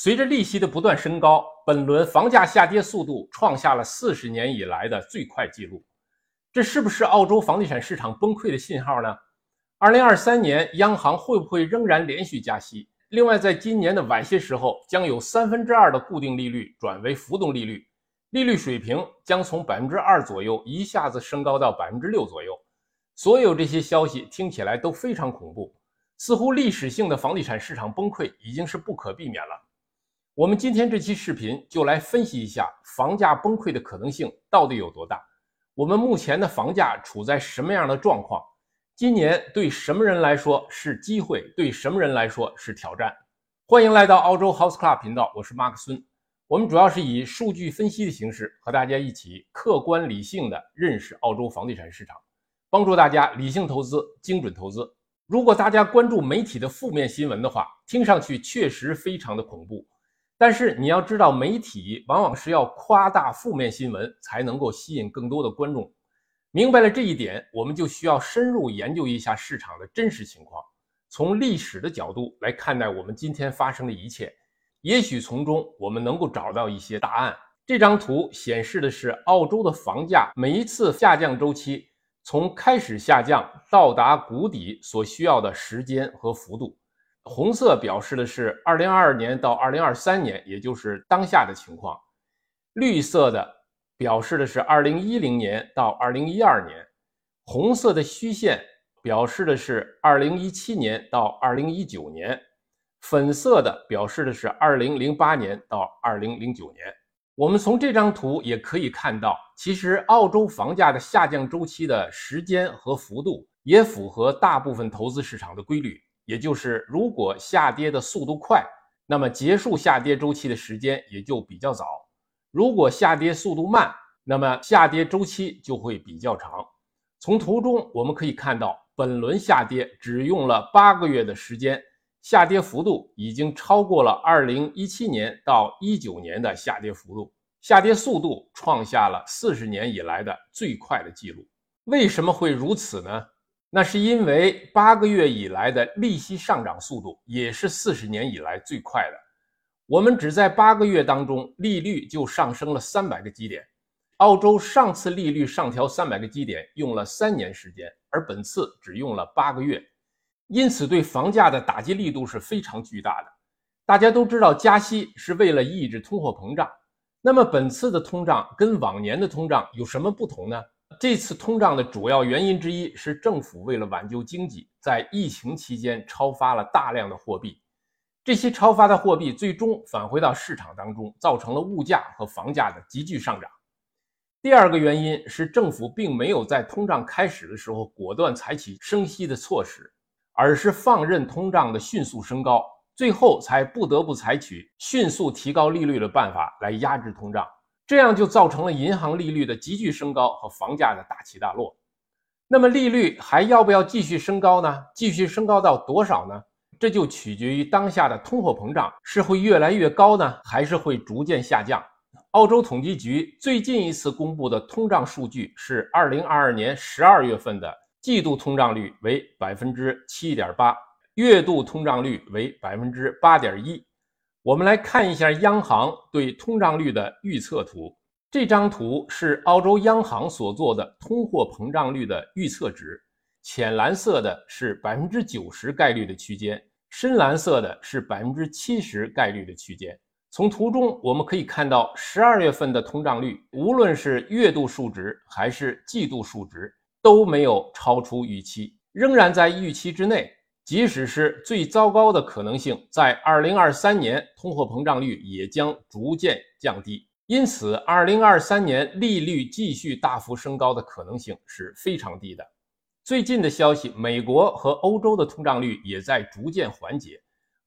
随着利息的不断升高，本轮房价下跌速度创下了四十年以来的最快纪录。这是不是澳洲房地产市场崩溃的信号呢？二零二三年央行会不会仍然连续加息？另外，在今年的晚些时候，将有三分之二的固定利率转为浮动利率，利率水平将从百分之二左右一下子升高到百分之六左右。所有这些消息听起来都非常恐怖，似乎历史性的房地产市场崩溃已经是不可避免了。我们今天这期视频就来分析一下房价崩溃的可能性到底有多大。我们目前的房价处在什么样的状况？今年对什么人来说是机会，对什么人来说是挑战？欢迎来到澳洲 House Club 频道，我是马克孙。我们主要是以数据分析的形式和大家一起客观理性的认识澳洲房地产市场，帮助大家理性投资、精准投资。如果大家关注媒体的负面新闻的话，听上去确实非常的恐怖。但是你要知道，媒体往往是要夸大负面新闻才能够吸引更多的观众。明白了这一点，我们就需要深入研究一下市场的真实情况，从历史的角度来看待我们今天发生的一切。也许从中我们能够找到一些答案。这张图显示的是澳洲的房价每一次下降周期从开始下降到达谷底所需要的时间和幅度。红色表示的是二零二二年到二零二三年，也就是当下的情况；绿色的表示的是二零一零年到二零一二年；红色的虚线表示的是二零一七年到二零一九年；粉色的表示的是二零零八年到二零零九年。我们从这张图也可以看到，其实澳洲房价的下降周期的时间和幅度也符合大部分投资市场的规律。也就是，如果下跌的速度快，那么结束下跌周期的时间也就比较早；如果下跌速度慢，那么下跌周期就会比较长。从图中我们可以看到，本轮下跌只用了八个月的时间，下跌幅度已经超过了2017年到19年的下跌幅度，下跌速度创下了四十年以来的最快的记录。为什么会如此呢？那是因为八个月以来的利息上涨速度也是四十年以来最快的。我们只在八个月当中，利率就上升了三百个基点。澳洲上次利率上调三百个基点用了三年时间，而本次只用了八个月，因此对房价的打击力度是非常巨大的。大家都知道，加息是为了抑制通货膨胀。那么本次的通胀跟往年的通胀有什么不同呢？这次通胀的主要原因之一是政府为了挽救经济，在疫情期间超发了大量的货币，这些超发的货币最终返回到市场当中，造成了物价和房价的急剧上涨。第二个原因是政府并没有在通胀开始的时候果断采取升息的措施，而是放任通胀的迅速升高，最后才不得不采取迅速提高利率的办法来压制通胀。这样就造成了银行利率的急剧升高和房价的大起大落。那么利率还要不要继续升高呢？继续升高到多少呢？这就取决于当下的通货膨胀是会越来越高呢，还是会逐渐下降？澳洲统计局最近一次公布的通胀数据是二零二二年十二月份的季度通胀率为百分之七点八，月度通胀率为百分之八点一。我们来看一下央行对通胀率的预测图。这张图是澳洲央行所做的通货膨胀率的预测值。浅蓝色的是百分之九十概率的区间，深蓝色的是百分之七十概率的区间。从图中我们可以看到，十二月份的通胀率，无论是月度数值还是季度数值，都没有超出预期，仍然在预期之内。即使是最糟糕的可能性，在二零二三年，通货膨胀率也将逐渐降低。因此，二零二三年利率继续大幅升高的可能性是非常低的。最近的消息，美国和欧洲的通胀率也在逐渐缓解，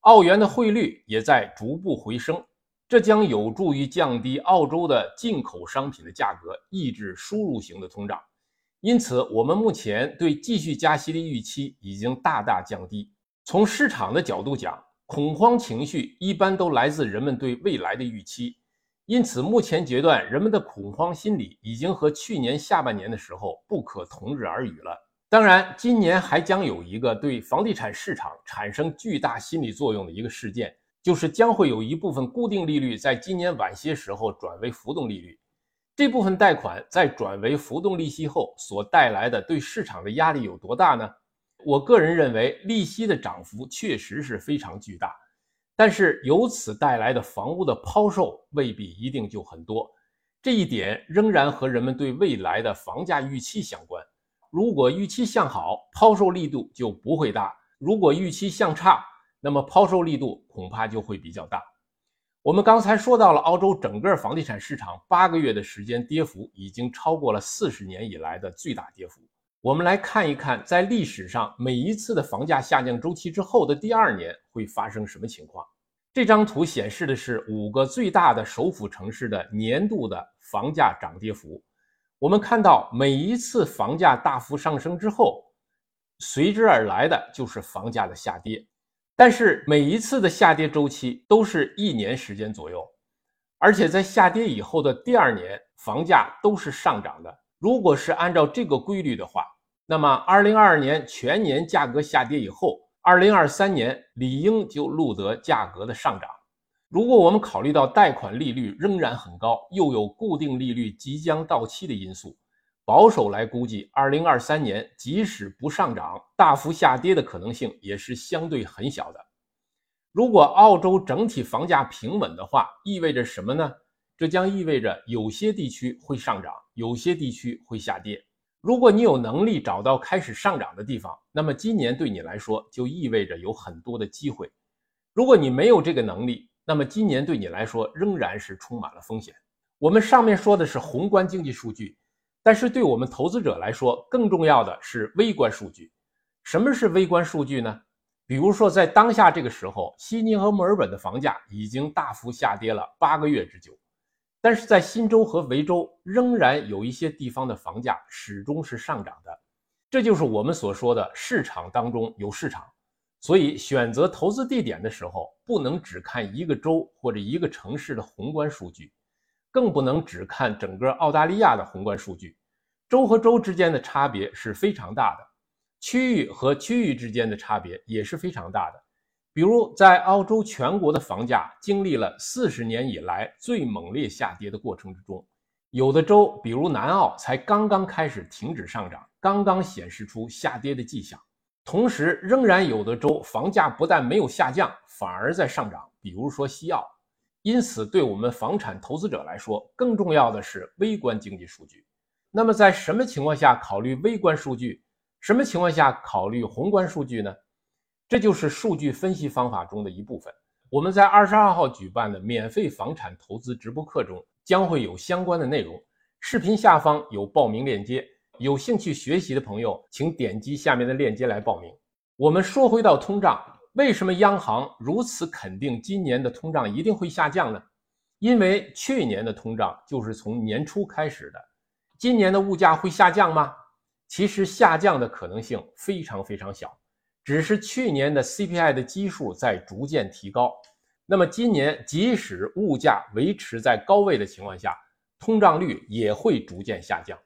澳元的汇率也在逐步回升，这将有助于降低澳洲的进口商品的价格，抑制输入型的通胀。因此，我们目前对继续加息的预期已经大大降低。从市场的角度讲，恐慌情绪一般都来自人们对未来的预期。因此，目前阶段人们的恐慌心理已经和去年下半年的时候不可同日而语了。当然，今年还将有一个对房地产市场产生巨大心理作用的一个事件，就是将会有一部分固定利率在今年晚些时候转为浮动利率。这部分贷款在转为浮动利息后所带来的对市场的压力有多大呢？我个人认为，利息的涨幅确实是非常巨大，但是由此带来的房屋的抛售未必一定就很多。这一点仍然和人们对未来的房价预期相关。如果预期向好，抛售力度就不会大；如果预期向差，那么抛售力度恐怕就会比较大。我们刚才说到了澳洲整个房地产市场八个月的时间跌幅已经超过了四十年以来的最大跌幅。我们来看一看，在历史上每一次的房价下降周期之后的第二年会发生什么情况。这张图显示的是五个最大的首府城市的年度的房价涨跌幅。我们看到，每一次房价大幅上升之后，随之而来的就是房价的下跌。但是每一次的下跌周期都是一年时间左右，而且在下跌以后的第二年，房价都是上涨的。如果是按照这个规律的话，那么二零二二年全年价格下跌以后，二零二三年理应就录得价格的上涨。如果我们考虑到贷款利率仍然很高，又有固定利率即将到期的因素。保守来估计，二零二三年即使不上涨，大幅下跌的可能性也是相对很小的。如果澳洲整体房价平稳的话，意味着什么呢？这将意味着有些地区会上涨，有些地区会下跌。如果你有能力找到开始上涨的地方，那么今年对你来说就意味着有很多的机会。如果你没有这个能力，那么今年对你来说仍然是充满了风险。我们上面说的是宏观经济数据。但是对我们投资者来说，更重要的是微观数据。什么是微观数据呢？比如说，在当下这个时候，悉尼和墨尔本的房价已经大幅下跌了八个月之久，但是在新州和维州仍然有一些地方的房价始终是上涨的。这就是我们所说的市场当中有市场。所以，选择投资地点的时候，不能只看一个州或者一个城市的宏观数据。更不能只看整个澳大利亚的宏观数据，州和州之间的差别是非常大的，区域和区域之间的差别也是非常大的。比如，在澳洲全国的房价经历了四十年以来最猛烈下跌的过程之中，有的州，比如南澳，才刚刚开始停止上涨，刚刚显示出下跌的迹象。同时，仍然有的州房价不但没有下降，反而在上涨，比如说西澳。因此，对我们房产投资者来说，更重要的是微观经济数据。那么，在什么情况下考虑微观数据？什么情况下考虑宏观数据呢？这就是数据分析方法中的一部分。我们在二十二号举办的免费房产投资直播课中，将会有相关的内容。视频下方有报名链接，有兴趣学习的朋友，请点击下面的链接来报名。我们说回到通胀。为什么央行如此肯定今年的通胀一定会下降呢？因为去年的通胀就是从年初开始的。今年的物价会下降吗？其实下降的可能性非常非常小，只是去年的 CPI 的基数在逐渐提高。那么今年即使物价维持在高位的情况下，通胀率也会逐渐下降。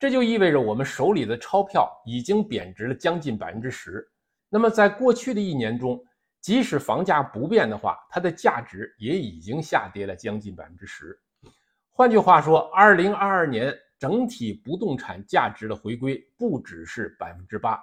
这就意味着我们手里的钞票已经贬值了将近百分之十。那么，在过去的一年中，即使房价不变的话，它的价值也已经下跌了将近百分之十。换句话说，二零二二年整体不动产价值的回归不只是百分之八，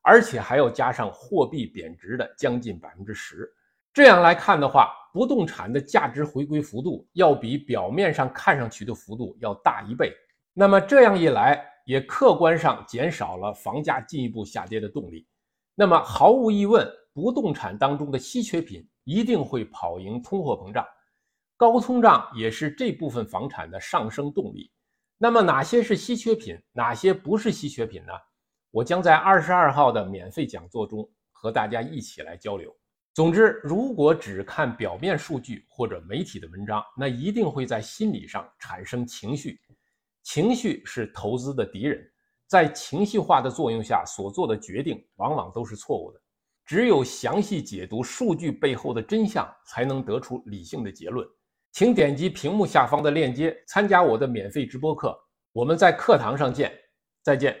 而且还要加上货币贬值的将近百分之十。这样来看的话，不动产的价值回归幅度要比表面上看上去的幅度要大一倍。那么这样一来，也客观上减少了房价进一步下跌的动力。那么毫无疑问，不动产当中的稀缺品一定会跑赢通货膨胀，高通胀也是这部分房产的上升动力。那么哪些是稀缺品，哪些不是稀缺品呢？我将在二十二号的免费讲座中和大家一起来交流。总之，如果只看表面数据或者媒体的文章，那一定会在心理上产生情绪，情绪是投资的敌人。在情绪化的作用下所做的决定，往往都是错误的。只有详细解读数据背后的真相，才能得出理性的结论。请点击屏幕下方的链接，参加我的免费直播课。我们在课堂上见，再见。